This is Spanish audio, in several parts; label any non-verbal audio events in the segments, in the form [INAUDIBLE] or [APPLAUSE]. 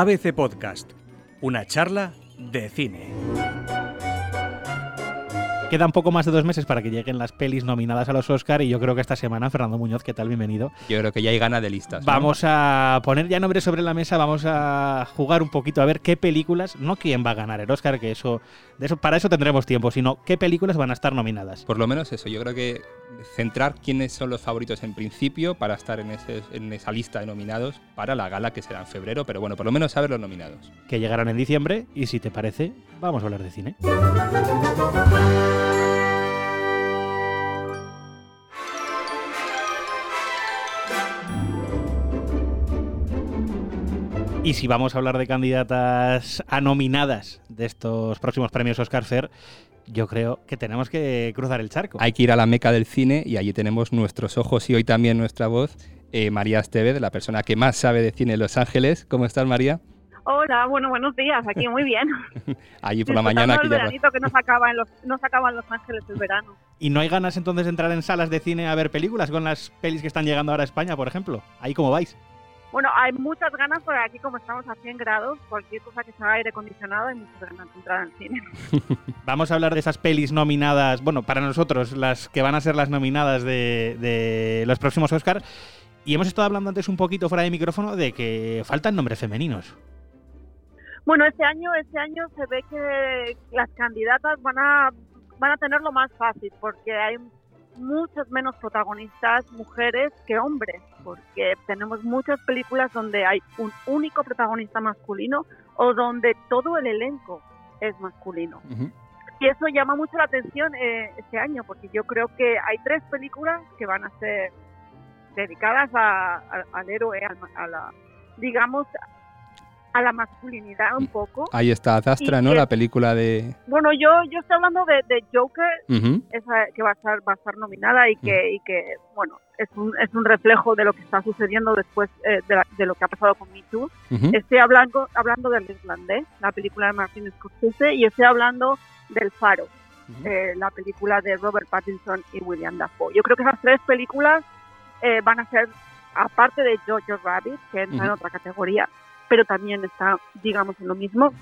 ABC Podcast, una charla de cine. Quedan poco más de dos meses para que lleguen las pelis nominadas a los Oscar y yo creo que esta semana, Fernando Muñoz, ¿qué tal? Bienvenido. Yo creo que ya hay ganas de listas. ¿no? Vamos a poner ya nombres sobre la mesa, vamos a jugar un poquito a ver qué películas, no quién va a ganar el Oscar, que eso, de eso para eso tendremos tiempo, sino qué películas van a estar nominadas. Por lo menos eso, yo creo que centrar quiénes son los favoritos en principio para estar en, ese- en esa lista de nominados para la gala que será en febrero, pero bueno, por lo menos saber los nominados. que llegarán en diciembre y si te parece, vamos a hablar de cine. Y si vamos a hablar de candidatas a nominadas de estos próximos premios Oscar Fair, yo creo que tenemos que cruzar el charco. Hay que ir a la meca del cine y allí tenemos nuestros ojos y hoy también nuestra voz. eh, María Estevez, la persona que más sabe de cine en Los Ángeles. ¿Cómo estás, María? Hola, bueno, buenos días, aquí muy bien. [LAUGHS] Allí por la mañana. Aquí ya... veranito que nos acaba en los, nos acaba en Los Ángeles el verano. ¿Y no hay ganas entonces de entrar en salas de cine a ver películas con las pelis que están llegando ahora a España, por ejemplo? ¿Ahí cómo vais? Bueno, hay muchas ganas, pero aquí como estamos a 100 grados, cualquier cosa que sea aire acondicionado, hay muchas ganas de entrar al cine. [LAUGHS] Vamos a hablar de esas pelis nominadas, bueno, para nosotros, las que van a ser las nominadas de, de los próximos Oscar. Y hemos estado hablando antes un poquito fuera de micrófono de que faltan nombres femeninos. Bueno, este año, este año se ve que las candidatas van a, van a tenerlo más fácil, porque hay muchas menos protagonistas mujeres que hombres, porque tenemos muchas películas donde hay un único protagonista masculino o donde todo el elenco es masculino. Y eso llama mucho la atención eh, este año, porque yo creo que hay tres películas que van a ser dedicadas a- a- al héroe, al ma- a, la, digamos, a la masculinidad un poco. Ahí está Adastra, ¿no? que- La película de. Bueno, yo yo estoy hablando de, de Joker, esa que va a estar va a estar nominada y que y que bueno es un es un reflejo de lo que está sucediendo después eh, de, la- de lo que ha pasado con Me Too. Estoy hablando hablando del irlandés, la película de Martin Scorsese, y estoy hablando del Faro. Eh, la película de Robert Pattinson y William Dafoe. Yo creo que esas tres películas eh, van a ser, aparte de Jojo Rabbit, que entra en otra categoría, pero también está, digamos, en lo mismo,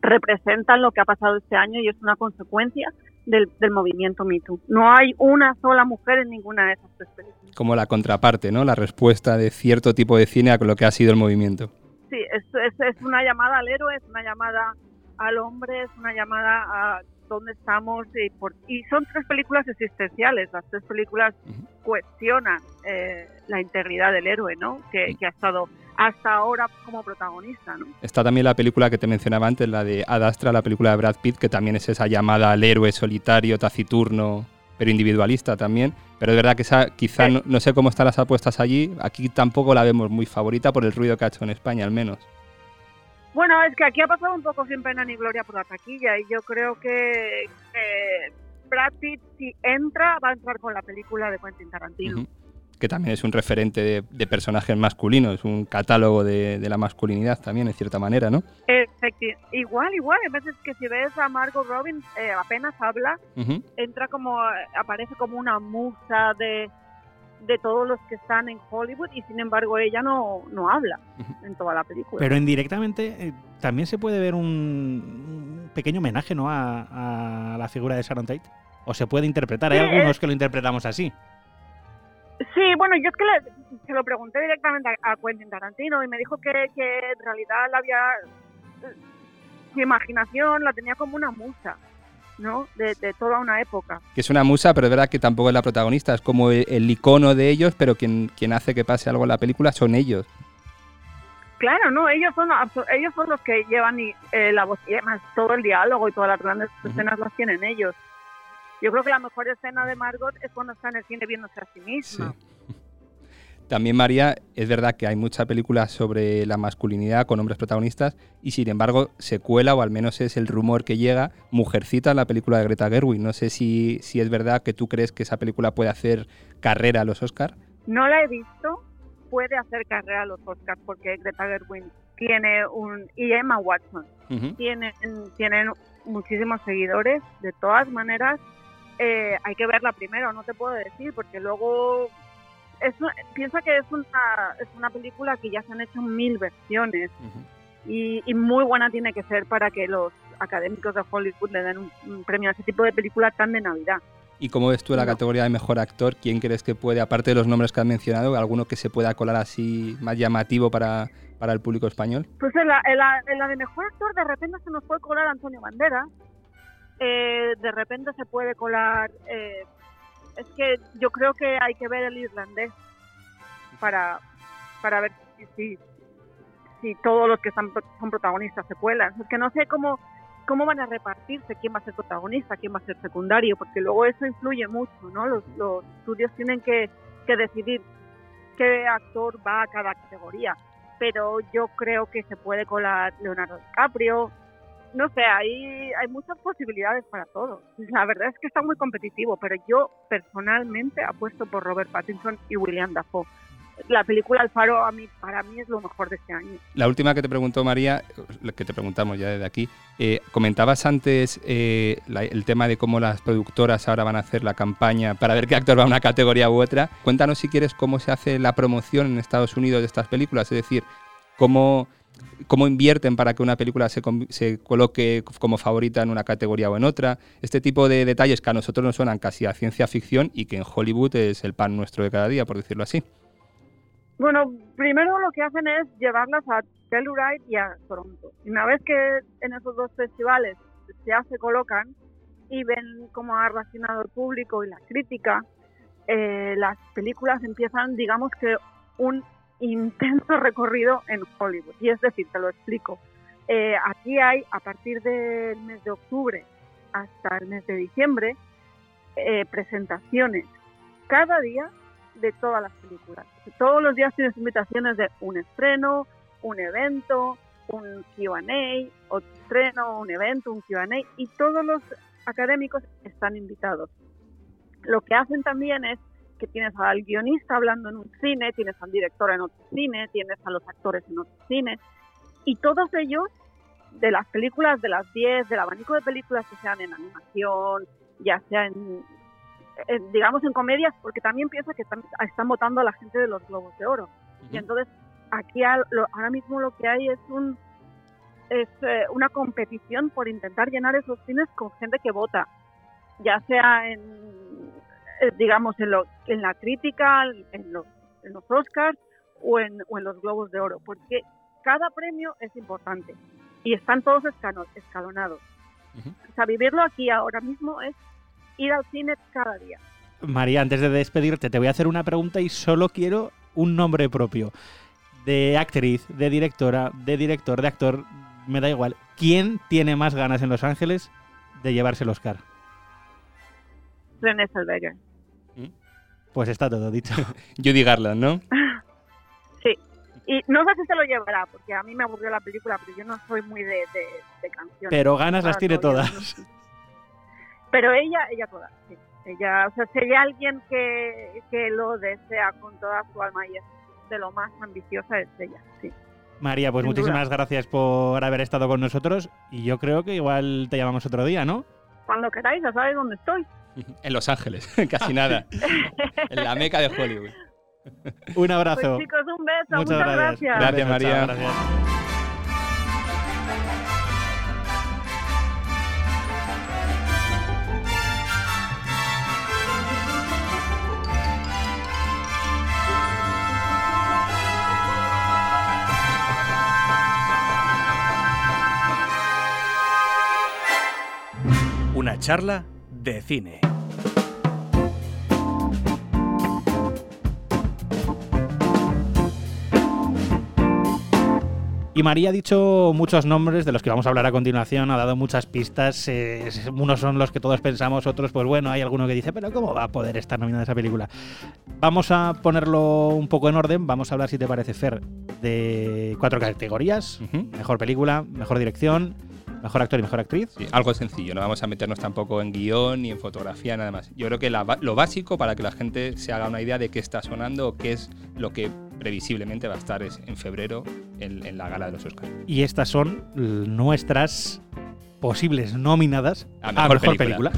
representan lo que ha pasado este año y es una consecuencia del, del movimiento Me Too. No hay una sola mujer en ninguna de esas tres películas. Como la contraparte, ¿no? La respuesta de cierto tipo de cine a lo que ha sido el movimiento. Sí, es, es, es una llamada al héroe, es una llamada al hombre, es una llamada a dónde estamos y, por, y son tres películas existenciales. Las tres películas cuestionan eh, la integridad del héroe, ¿no? Que, que ha estado hasta ahora como protagonista, ¿no? Está también la película que te mencionaba antes, la de Ad Astra, la película de Brad Pitt, que también es esa llamada al héroe solitario, taciturno, pero individualista también. Pero es verdad que esa, quizá, Sí. no, no sé cómo están las apuestas allí, aquí tampoco la vemos muy favorita por el ruido que ha hecho en España, al menos. Bueno, es que aquí ha pasado un poco sin pena ni gloria por la taquilla y yo creo que eh, Brad Pitt si entra va a entrar con la película de Quentin Tarantino. Que también es un referente de, de personajes masculinos, un catálogo de, de la masculinidad también, en cierta manera, ¿no? Efecti- igual, igual. A veces que si ves a Margot Robbins eh, apenas habla, entra como, aparece como una musa de, de todos los que están en Hollywood y sin embargo ella no, no habla en toda la película. Pero indirectamente eh, también se puede ver un, un pequeño homenaje ¿no? a, a la figura de Sharon Tate. O se puede interpretar. Hay Sí, algunos es- que lo interpretamos así. Sí, bueno, yo es que le- se lo pregunté directamente a, a Quentin Tarantino y me dijo que, que en realidad la había, su imaginación la tenía como una musa, ¿no? De, de toda una época. Que es una musa, pero es verdad que tampoco es la protagonista, es como el, el icono de ellos, pero quien, quien hace que pase algo en la película son ellos. Claro, no, ellos son ellos son los que llevan y, eh, la voz y además todo el diálogo y todas las grandes escenas las tienen ellos. Yo creo que la mejor escena de Margot es cuando está en el cine viéndose a sí misma. [LAUGHS] También, María, es verdad que hay muchas películas sobre la masculinidad con hombres protagonistas y, sin embargo, se cuela, o al menos es el rumor que llega, Mujercita, la película de Greta Gerwig. No sé si, si es verdad que tú crees que esa película puede hacer carrera a los Oscar. No la he visto, puede hacer carrera a los Oscars porque Greta Gerwig tiene un y Emma Watson tienen tienen muchísimos seguidores. De todas maneras, eh, hay que verla primero, no te puedo decir, porque luego es, piensa que es una, es una película que ya se han hecho mil versiones. Y, y muy buena tiene que ser para que los académicos de Hollywood le den un, un premio a ese tipo de película tan de Navidad. ¿Y cómo ves tú la No. categoría de mejor actor? ¿Quién crees que puede, aparte de los nombres que has mencionado, alguno que se pueda colar así más llamativo para, para el público español? Pues en la, en, la, en la de mejor actor de repente se nos puede colar Antonio Banderas, eh, de repente se puede colar... eh, es que yo creo que hay que ver el irlandés para, para ver si, si, si todos los que están, son protagonistas se cuelan. Es que no sé cómo, cómo van a repartirse, quién va a ser protagonista, quién va a ser secundario, porque luego eso influye mucho, ¿no? Los, los estudios tienen que, que decidir qué actor va a cada categoría pero yo creo que se puede colar Leonardo DiCaprio. No sé, hay, hay muchas posibilidades para todos. La verdad es que está muy competitivo, pero yo personalmente apuesto por Robert Pattinson y William Dafoe. La película El Faro a mí, para mí es lo mejor de este año. La última que te preguntó María, que te preguntamos ya desde aquí, eh, comentabas antes eh, el tema de cómo las productoras ahora van a hacer la campaña para ver qué actor va a una categoría u otra. Cuéntanos si quieres cómo se hace la promoción en Estados Unidos de estas películas, es decir, cómo, cómo invierten para que una película se, se coloque como favorita en una categoría o en otra. Este tipo de detalles que a nosotros nos suenan casi a ciencia ficción y que en Hollywood es el pan nuestro de cada día, por decirlo así. Bueno, primero lo que hacen es llevarlas a Telluride y a Toronto. Y una vez que en esos dos festivales ya se colocan y ven cómo ha reaccionado el público y la crítica, eh, las películas empiezan, digamos que, un intenso recorrido en Hollywood. Y es decir, te lo explico. Eh, aquí hay, a partir del mes de octubre hasta el mes de diciembre, eh, presentaciones cada día de todas las películas. Todos los días tienes invitaciones de un estreno, un evento, un Q&A, otro estreno, un evento, un Q&A y todos los académicos están invitados. Lo que hacen también es que tienes al guionista hablando en un cine, tienes al director en otro cine, tienes a los actores en otro cine y todos ellos de las películas de las 10, del abanico de películas que sean en animación, ya sea en, en, digamos en comedias, porque también piensa que están, están votando a la gente de los Globos de Oro. Y entonces aquí al- lo- ahora mismo lo que hay es un es eh, una competición por intentar llenar esos cines con gente que vota, ya sea en digamos en, lo, en la crítica, en los, en los Oscars o en, o en los Globos de Oro, porque cada premio es importante y están todos escalonados. O sea, vivirlo aquí ahora mismo es ir al cine cada día. María, antes de despedirte, te voy a hacer una pregunta y solo quiero un nombre propio. De actriz, de directora, de director, de actor, me da igual. ¿Quién tiene más ganas en Los Ángeles de llevarse el Oscar? René Zellweger. Pues está todo dicho. [LAUGHS] Judy Garland, ¿no? [LAUGHS] Sí. Y no sé si se lo llevará, porque a mí me aburrió la película, pero yo no soy muy de, de, de canciones. Pero ganas las Ah, tiene todas. [LAUGHS] Pero ella, ella todas, sí. Ella, o sea, si hay alguien que, que lo desea con toda su alma y es de lo más ambiciosa es ella, sí. María, pues Sin duda. muchísimas gracias por haber estado con nosotros y yo creo que igual te llamamos otro día, ¿no? Cuando queráis, ya sabéis dónde estoy. [LAUGHS] En Los Ángeles, [LAUGHS] casi nada. En la meca de Hollywood. Un abrazo. Pues chicos, un beso, Muchas, muchas, gracias. gracias. Gracias, Un beso, María. gracias. Una charla de cine. Y María ha dicho muchos nombres de los que vamos a hablar a continuación, ha dado muchas pistas. eh, unos son los que todos pensamos, otros, pues bueno, hay alguno que dice, pero ¿cómo va a poder estar nominada esa película? Vamos a ponerlo un poco en orden, vamos a hablar, si te parece, Fer, de cuatro categorías. Mejor película, mejor dirección, mejor actor y mejor actriz. Sí, algo sencillo, no vamos a meternos tampoco en guion ni en fotografía, nada más. Yo creo que la lo básico para que la gente se haga una idea de qué está sonando qué es lo que previsiblemente va a estar en febrero en, la gala de los Oscars. Y estas son nuestras posibles nominadas a mejor, película. película.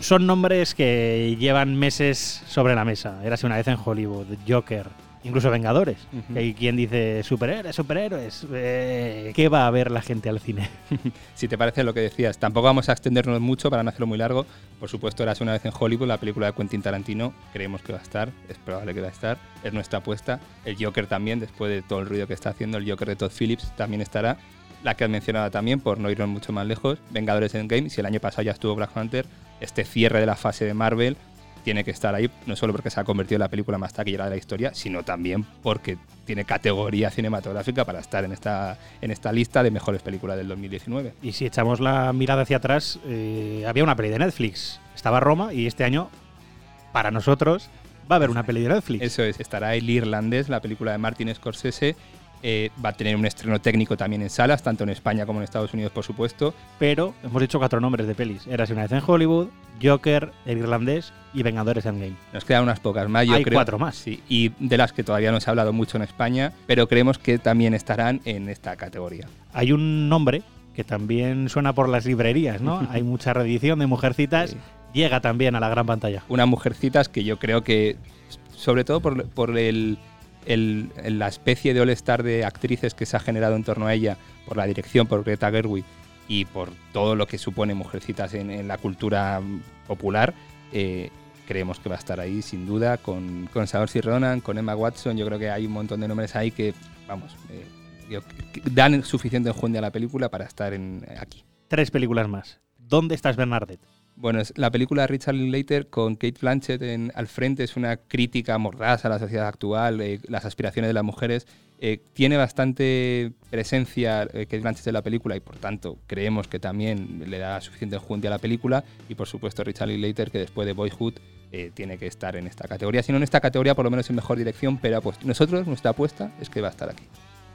Son nombres que llevan meses sobre la mesa. Érase una vez en Hollywood, Joker, incluso Vengadores. Ujú. Que hay quien dice superhéroes, superhéroes. Eh, ¿Qué va a ver la gente al cine? [LAUGHS] Si te parece lo que decías, tampoco vamos a extendernos mucho para no hacerlo muy largo. Por supuesto, eras una vez en Hollywood, la película de Quentin Tarantino, creemos que va a estar, es probable que va a estar, es nuestra apuesta. El Joker también, después de todo el ruido que está haciendo, el Joker de Todd Phillips también estará. La que has mencionado también, por no irnos mucho más lejos, Vengadores Endgame, si el año pasado ya estuvo Black Panther, este cierre de la fase de Marvel tiene que estar ahí, no solo porque se ha convertido en la película más taquillera de la historia, sino también porque tiene categoría cinematográfica para estar en esta, en esta lista de mejores películas del 2019. Y si echamos la mirada hacia atrás, eh, había una peli de Netflix. Estaba Roma y este año, para nosotros, va a haber una peli de Netflix. Eso es, estará El Irlandés, la película de Martin Scorsese. Eh, va a tener un estreno técnico también en salas, tanto en España como en Estados Unidos, por supuesto. Pero hemos dicho cuatro nombres de pelis. Érase una vez en Hollywood, Joker, El Irlandés y Vengadores Endgame. Nos quedan unas pocas más, yo Hay creo. cuatro más. Sí, y de las que todavía no se ha hablado mucho en España, pero creemos que también estarán en esta categoría. Hay un nombre que también suena por las librerías, ¿no? [LAUGHS] Hay mucha reedición de Mujercitas. Sí. Llega también a la gran pantalla. Unas mujercitas que yo creo que, sobre todo por, por el, el- la especie de all-star de actrices que se ha generado en torno a ella, por la dirección, por Greta Gerwig y por todo lo que supone Mujercitas en, la cultura popular, eh, creemos que va a estar ahí sin duda, con, con Saoirse Ronan, con Emma Watson, yo creo que hay un montón de nombres ahí que, vamos, eh, dan suficiente enjundia a la película para estar en, aquí. Tres películas más. ¿Dónde estás, Bernardet? Bueno, la película de Richard Linklater con Kate Blanchett en- al frente es una crítica mordaz a la sociedad actual, eh, las aspiraciones de las mujeres. Eh, tiene bastante presencia eh, Kate Blanchett en la película y por tanto creemos que también le da suficiente enjundia a la película y por supuesto Richard Linklater que después de Boyhood tiene que estar en esta categoría. Si no en esta categoría por lo menos en mejor dirección, pero pues, nosotros nuestra apuesta es que va a estar aquí.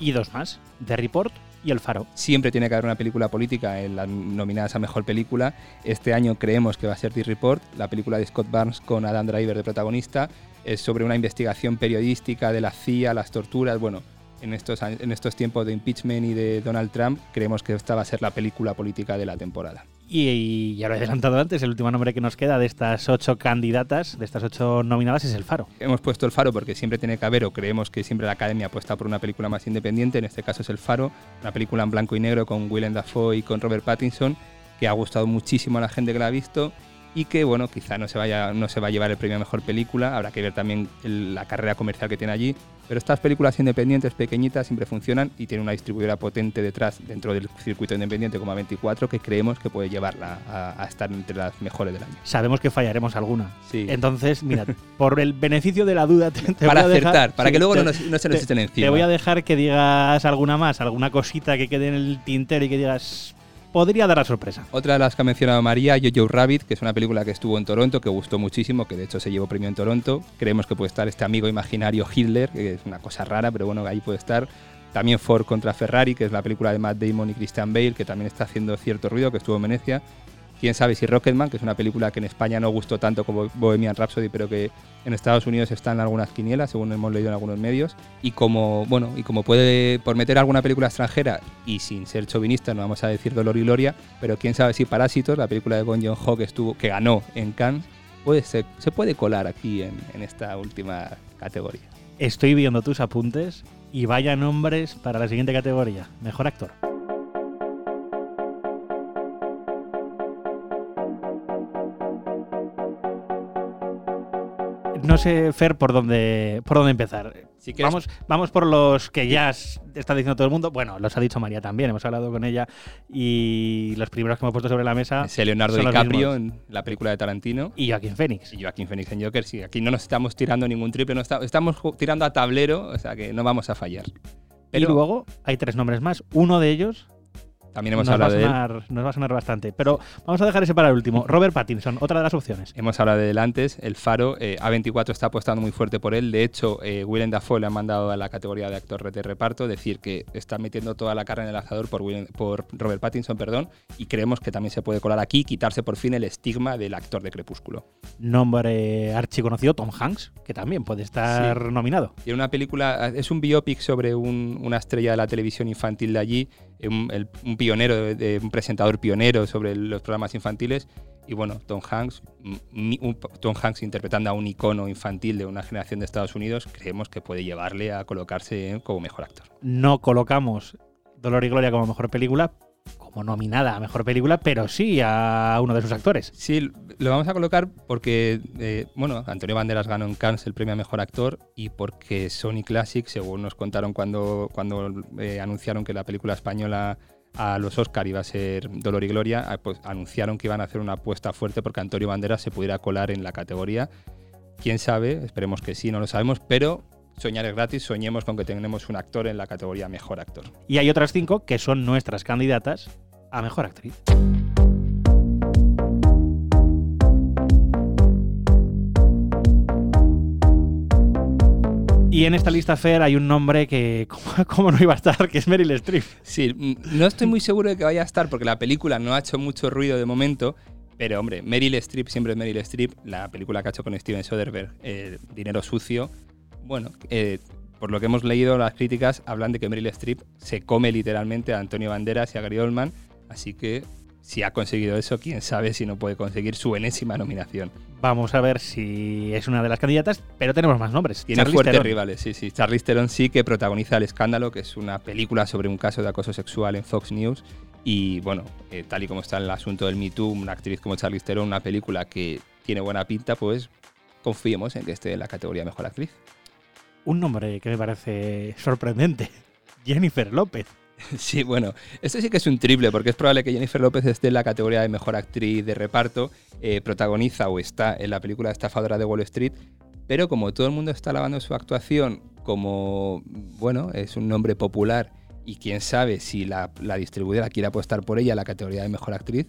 Y dos más. The Report y El Faro. Siempre tiene que haber una película política en las nominadas a mejor película. Este año creemos que va a ser The Report, la película de Scott Barnes con Adam Driver de protagonista. Es sobre una investigación periodística de la CIA, las torturas. Bueno, en estos, en estos tiempos de impeachment y de Donald Trump, creemos que esta va a ser la película política de la temporada. Y, y ya lo he adelantado antes, el último nombre que nos queda de estas ocho candidatas, de estas ocho nominadas, es El Faro. Hemos puesto El Faro porque siempre tiene que haber, o creemos que siempre la Academia apuesta por una película más independiente. En este caso es El Faro, una película en blanco y negro con Willem Dafoe y con Robert Pattinson, que ha gustado muchísimo a la gente que la ha visto y que, bueno, quizá no se, vaya, no se va a llevar el premio a mejor película. Habrá que ver también el- la carrera comercial que tiene allí. Pero estas películas independientes, pequeñitas, siempre funcionan y tiene una distribuidora potente detrás, dentro del circuito independiente como A24, que creemos que puede llevarla a, a estar entre las mejores del año. Sabemos que fallaremos alguna. Sí. Entonces, mira, [LAUGHS] por el beneficio de la duda, te, te para voy a dejar- acertar, para sí, que luego te- no, se nos echen encima. Te voy a dejar que digas alguna más, alguna cosita que quede en el tintero y que digas, podría dar la sorpresa. Otra de las que ha mencionado María, Jojo Rabbit, que es una película que estuvo en Toronto, que gustó muchísimo, que de hecho se llevó premio en Toronto. Creemos que puede estar este amigo imaginario Hitler, que es una cosa rara, pero bueno, ahí puede estar. También Ford contra Ferrari, que es la película de Matt Damon y Christian Bale, que también está haciendo cierto ruido, que estuvo en Venecia. Quién sabe si Rocketman, que es una película que en España no gustó tanto como Bohemian Rhapsody, pero que en Estados Unidos está en algunas quinielas, según hemos leído en algunos medios. Y como, bueno, y como puede, por meter alguna película extranjera, y sin ser chauvinista, no vamos a decir Dolor y Gloria, pero quién sabe si Parásitos, la película de Bon Joon-ho que, que ganó en Cannes, puede ser- se puede colar aquí en, en esta última categoría. Estoy viendo tus apuntes y vaya nombres para la siguiente categoría. Mejor actor. No sé, Fer, por dónde, por dónde empezar. Si quieres- Vamos, vamos por los que ya está diciendo todo el mundo. Bueno, los ha dicho María también, hemos hablado con ella. Y los primeros que hemos puesto sobre la mesa. Es Leonardo son DiCaprio en la película de Tarantino. Y Joaquín Phoenix. Y Joaquin Phoenix en Joker, sí, aquí no nos estamos tirando ningún triple, no está- estamos tirando a tablero, o sea que no vamos a fallar. y Pero luego hay tres nombres más. Uno de ellos también hemos nos, hablado de él. nos va a sonar bastante. Pero vamos a dejar ese para el último. Robert Pattinson, otra de las opciones. Hemos hablado de él antes, el Faro, eh, A24 está apostando muy fuerte por él. De hecho, eh, Willem Dafoe le han mandado a la categoría de actor de reparto, decir que está metiendo toda la carne en el asador por, Willem- por Robert Pattinson, perdón, y creemos que también se puede colar aquí quitarse por fin el estigma del actor de Crepúsculo. Nombre archiconocido, Tom Hanks, que también puede estar nominado. Y en una película, es un biopic sobre un- una estrella de la televisión infantil de allí, un, pionero, un presentador pionero sobre los programas infantiles. Y bueno, Tom Hanks, Tom Hanks interpretando a un icono infantil de una generación de Estados Unidos, creemos que puede llevarle a colocarse como mejor actor. No colocamos Dolor y Gloria como mejor película, como nominada a mejor película, pero sí a uno de sus actores. Sí, lo vamos a colocar porque, eh, bueno, Antonio Banderas ganó en Cannes el premio a Mejor Actor y porque Sony Classic, según nos contaron cuando, cuando eh, anunciaron que la película española a los Oscar iba a ser Dolor y Gloria, ah, pues anunciaron que iban a hacer una apuesta fuerte porque Antonio Banderas se pudiera colar en la categoría. Quién sabe, esperemos que sí, no lo sabemos, pero soñar es gratis, soñemos con que tenemos un actor en la categoría Mejor Actor. Y hay otras cinco que son nuestras candidatas a mejor actriz. Y en esta lista, Fer, hay un nombre que, [LAUGHS] como, como no iba a estar, que es Meryl Streep. Sí, mm, no estoy muy seguro de que vaya a estar porque la película no ha hecho mucho ruido de momento, pero hombre, Meryl Streep siempre es Meryl Streep, la película que ha hecho con Steven Soderbergh, eh, Dinero Sucio. Bueno, eh, por lo que hemos leído, las críticas hablan de que Meryl Streep se come literalmente a Antonio Banderas y a Gary Oldman, así que si ha conseguido eso, quién sabe si no puede conseguir su enésima nominación. Vamos a ver si es una de las candidatas, pero tenemos más nombres. Tiene Charlize fuertes Theron. rivales, sí, sí. Charlize Theron sí que protagoniza El Escándalo, que es una película sobre un caso de acoso sexual en Fox News. Y bueno, eh, tal y como está el asunto del Me Too, una actriz como Charlize Theron, una película que tiene buena pinta, pues confiemos en que esté en la categoría Mejor Actriz. Un nombre que me parece sorprendente. [LAUGHS] Jennifer López. Sí, bueno, esto sí que es un triple, porque es probable que Jennifer López esté en la categoría de Mejor Actriz de Reparto, eh, protagoniza o está en la película Estafadora de Wall Street, pero como todo el mundo está alabando su actuación como, bueno, es un nombre popular y quién sabe si la, la distribuidora quiere apostar por ella en la categoría de Mejor Actriz,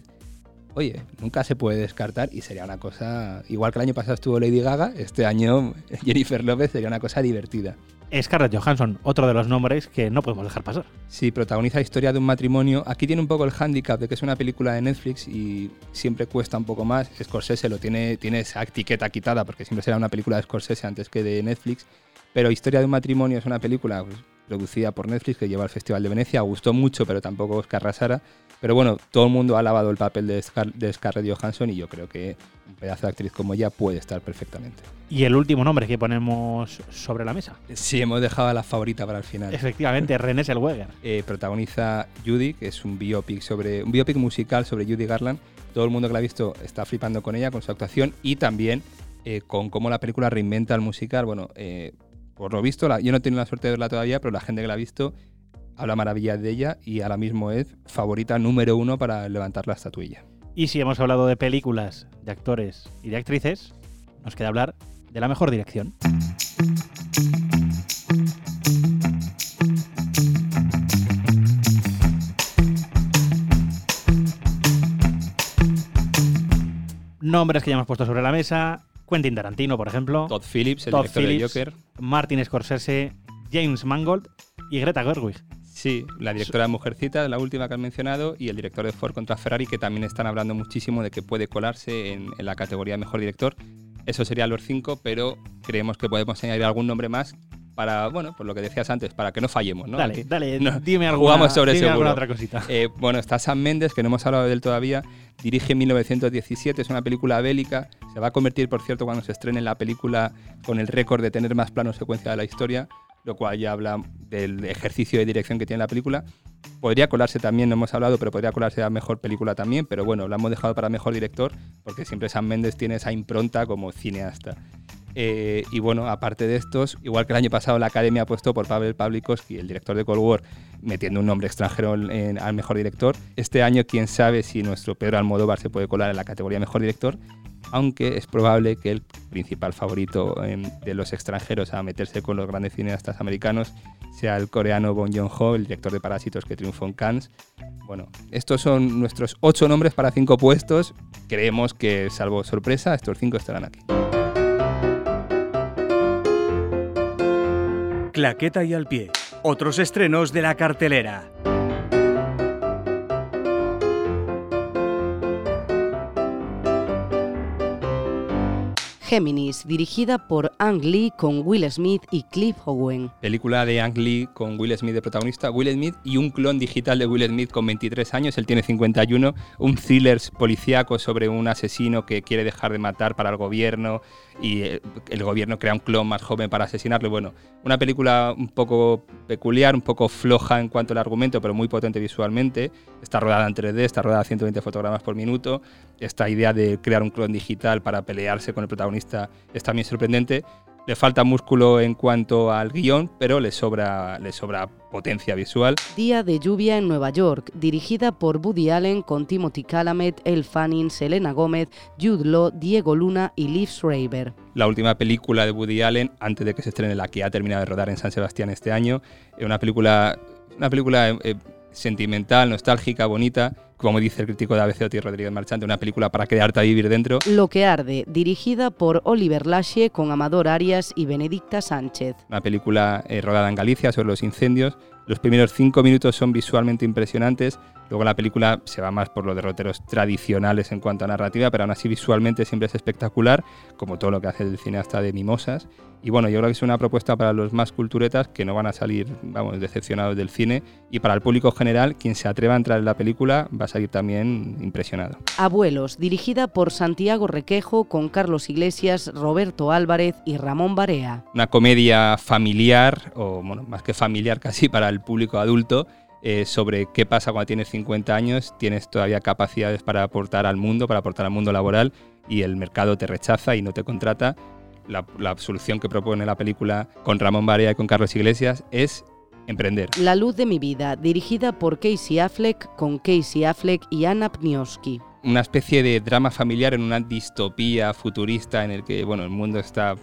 oye, nunca se puede descartar y sería una cosa, igual que el año pasado estuvo Lady Gaga, este año [LAUGHS] Jennifer López sería una cosa divertida. Scarlett Johansson, otro de los nombres que no podemos dejar pasar. Sí, protagoniza la historia de un matrimonio. Aquí tiene un poco el hándicap de que es una película de Netflix y siempre cuesta un poco más. Scorsese lo tiene, tiene esa etiqueta quitada porque siempre será una película de Scorsese antes que de Netflix. Pero Historia de un matrimonio es una película pues, producida por Netflix que lleva al Festival de Venecia. Gustó mucho, pero tampoco es que arrasara. Pero bueno, todo el mundo ha alabado el papel de, Scar de Scarlett Johansson y yo creo que un pedazo de actriz como ella puede estar perfectamente. Y el último nombre que ponemos sobre la mesa. Sí, hemos dejado a la favorita para el final. Efectivamente, René Zellweger. [LAUGHS] Eh, protagoniza Judy, que es un biopic sobre un biopic musical sobre Judy Garland. Todo el mundo que la ha visto está flipando con ella, con su actuación y también eh, con cómo la película reinventa el musical. Bueno, eh, por lo visto, la- yo no he tenido la suerte de verla todavía, pero la gente que la ha visto habla maravillas de ella y ahora mismo es favorita número uno para levantar la estatuilla. Y si hemos hablado de películas, de actores y de actrices, nos queda hablar de la mejor dirección. Nombres que ya hemos puesto sobre la mesa. Quentin Tarantino, por ejemplo. Todd Phillips, el Todd director Phillips. de Joker. Martin Scorsese, James Mangold y Greta Gerwig. Sí, la directora de Mujercita, la última que has mencionado, y el director de Ford contra Ferrari, que también están hablando muchísimo de que puede colarse en, en la categoría Mejor Director. Eso serían los cinco, pero creemos que podemos añadir algún nombre más para, bueno, por lo que decías antes, para que no fallemos, ¿no? Dale, dale, no, dime alguna, jugamos sobre dime alguna seguro. otra cosita. Eh, bueno, está Sam Mendes, que no hemos hablado de él todavía. Dirige en 1917, es una película bélica. Se va a convertir, por cierto, cuando se estrene la película con el récord de tener más plano secuencia de la historia, lo cual ya habla del ejercicio de dirección que tiene la película. Podría colarse también, no hemos hablado, pero podría colarse a mejor película también. Pero bueno, lo hemos dejado para mejor director, porque siempre Sam Mendes tiene esa impronta como cineasta. Eh, y bueno, aparte de estos, igual que el año pasado la Academia apostó por Pavel Pavlikovsky, el director de Cold War, metiendo un nombre extranjero en- en- al mejor director. Este año, quién sabe si nuestro Pedro Almodóvar se puede colar en la categoría mejor director, aunque es probable que el principal favorito em, de los extranjeros a meterse con los grandes cineastas americanos sea el coreano Bong Joon-ho, el director de Parásitos que triunfó en Cannes. Bueno, estos son nuestros ocho nombres para cinco puestos. Creemos que, salvo sorpresa, estos cinco estarán aquí. Claqueta y al pie. Otros estrenos de la cartelera. Géminis, dirigida por Ang Lee con Will Smith y Cliff Owen. Película de Ang Lee con Will Smith de protagonista, Will Smith y un clon digital de Will Smith con 23 años, él tiene 51, un thriller policíaco sobre un asesino que quiere dejar de matar para el gobierno y eh, el gobierno crea un clon más joven para asesinarlo. Bueno, una película un poco peculiar, un poco floja en cuanto al argumento, pero muy potente visualmente. Está rodada en 3D, está rodada a 120 fotogramas por minuto. Esta idea de crear un clon digital para pelearse con el protagonista es también sorprendente. Le falta músculo en cuanto al guion, pero le sobra, le sobra potencia visual. Día de lluvia en Nueva York, dirigida por Woody Allen con Timothy Chalamet, Elle Fanning, Selena Gómez, Jude Law, Diego Luna y Liv Schreiber. La última película de Woody Allen, antes de que se estrene la que ha terminado de rodar en San Sebastián este año. Una película, una película eh, sentimental, nostálgica, bonita, como dice el crítico de ABC Oti Rodríguez Marchante, una película para quedarte a vivir dentro. Lo que arde, dirigida por Oliver Lache con Amador Arias y Benedicta Sánchez. Una película eh, rodada en Galicia sobre los incendios. Los primeros cinco minutos son visualmente impresionantes, luego la película se va más por los derroteros tradicionales en cuanto a narrativa, pero aún así visualmente siempre es espectacular, como todo lo que hace el cineasta de Mimosas. Y bueno, yo creo que es una propuesta para los más culturetas que no van a salir, vamos, decepcionados del cine. Y para el público general, quien se atreva a entrar en la película va a salir también impresionado. Abuelos, dirigida por Santiago Requejo con Carlos Iglesias, Roberto Álvarez y Ramón Barea. Una comedia familiar, o bueno, más que familiar [LAUGHS] casi para el público adulto, eh, sobre qué pasa cuando tienes 50 años, tienes todavía capacidades para aportar al mundo, para aportar al mundo laboral y el mercado te rechaza y no te contrata la, solución que propone la película con Ramón Barea y con Carlos Iglesias es emprender. La luz de mi vida, dirigida por Casey Affleck, con Casey Affleck y Anna Pniowski. Una especie de drama familiar en una distopía futurista en el que bueno, el mundo está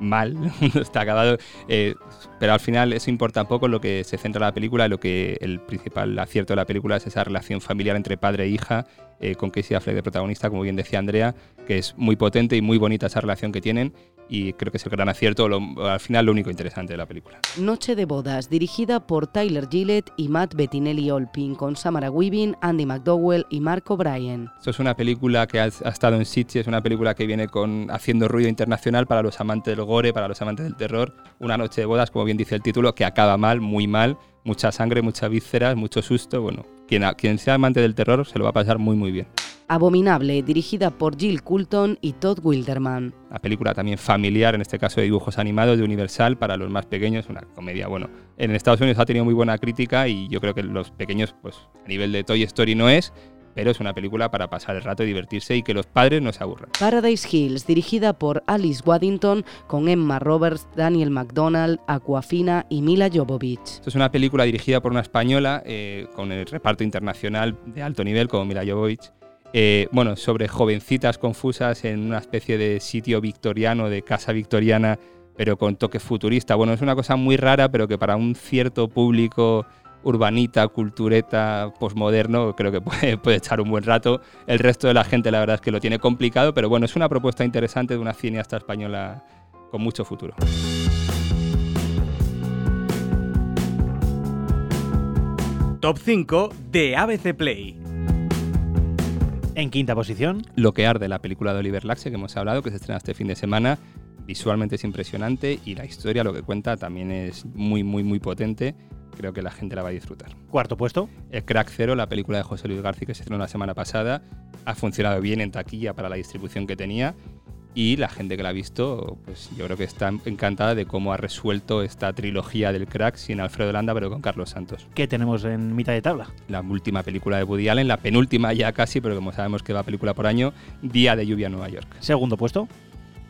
mal, [LAUGHS] está acabado, eh, pero al final eso importa poco, lo que se centra la película, lo que el principal acierto de la película es esa relación familiar entre padre e hija, eh, con Casey Affleck de protagonista, como bien decía Andrea, que es muy potente y muy bonita esa relación que tienen y creo que es el gran acierto, al final lo único interesante de la película. Noche de bodas, dirigida por Tyler Gillett y Matt Bettinelli Olpin, con Samara Weaving, Andy McDowell y Mark O'Brien. Esto es una película que ha, estado en Sitges, es una película que viene con haciendo ruido internacional para los amantes del gore, para los amantes del terror. Una noche de bodas, como bien dice el título, que acaba mal, muy mal, mucha sangre, muchas vísceras, mucho susto. Bueno, quien, quien sea amante del terror se lo va a pasar muy, muy bien. Abominable, dirigida por Jill Coulton y Todd Wilderman. La película también familiar, en este caso de dibujos animados de Universal para los más pequeños, una comedia, bueno, en Estados Unidos ha tenido muy buena crítica y yo creo que los pequeños, pues a nivel de Toy Story no es, pero es una película para pasar el rato y divertirse y que los padres no se aburran. Paradise Hills, dirigida por Alice Waddington, con Emma Roberts, Daniel McDonald, Aquafina y Mila Jovovich. Esto es una película dirigida por una española eh, con el reparto internacional de alto nivel como Mila Jovovich eh, bueno, sobre jovencitas confusas en una especie de sitio victoriano, de casa victoriana, pero con toque futurista. Bueno, es una cosa muy rara, pero que para un cierto público urbanita, cultureta, posmoderno, creo que puede, puede, echar un buen rato. El resto de la gente, la verdad es que lo tiene complicado, pero bueno, es una propuesta interesante de una cineasta española con mucho futuro. Top 5 de ABC Play. En quinta posición. Lo que arde, la película de Oliver Laxe que hemos hablado, que se estrena este fin de semana. Visualmente es impresionante y la historia, lo que cuenta, también es muy, muy, muy potente. Creo que la gente la va a disfrutar. Cuarto puesto. El Crack Zero, la película de José Luis García que se estrenó la semana pasada, ha funcionado bien en taquilla para la distribución que tenía y la gente que la ha visto, pues yo creo que está encantada de cómo ha resuelto esta trilogía del crack sin Alfredo Landa, pero con Carlos Santos. ¿Qué tenemos en mitad de tabla? La última película de Woody Allen, la penúltima ya casi, pero como sabemos que va película por año, Día de lluvia en Nueva York. Segundo puesto.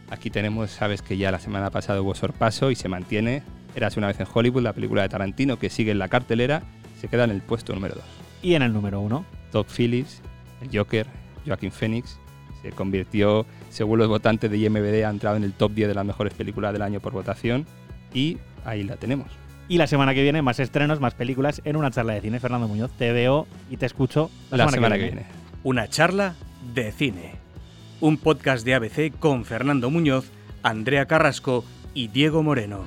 Aquí tenemos, sabes que ya la semana pasada hubo sorpaso y se mantiene. Eras una vez en Hollywood, la película de Tarantino que sigue en la cartelera, se queda en el puesto número 2. Y en el número 1. Todd Phillips, el Joker, Joaquín Phoenix se convirtió, según los votantes de IMBD, ha entrado en el top 10 de las mejores películas del año por votación y ahí la tenemos. Y la semana que viene, más estrenos, más películas en una charla de cine. Fernando Muñoz, te veo y te escucho la, semana, que, viene. Una charla de cine. Un podcast de ABC con Fernando Muñoz, Andrea Carrasco y Diego Moreno.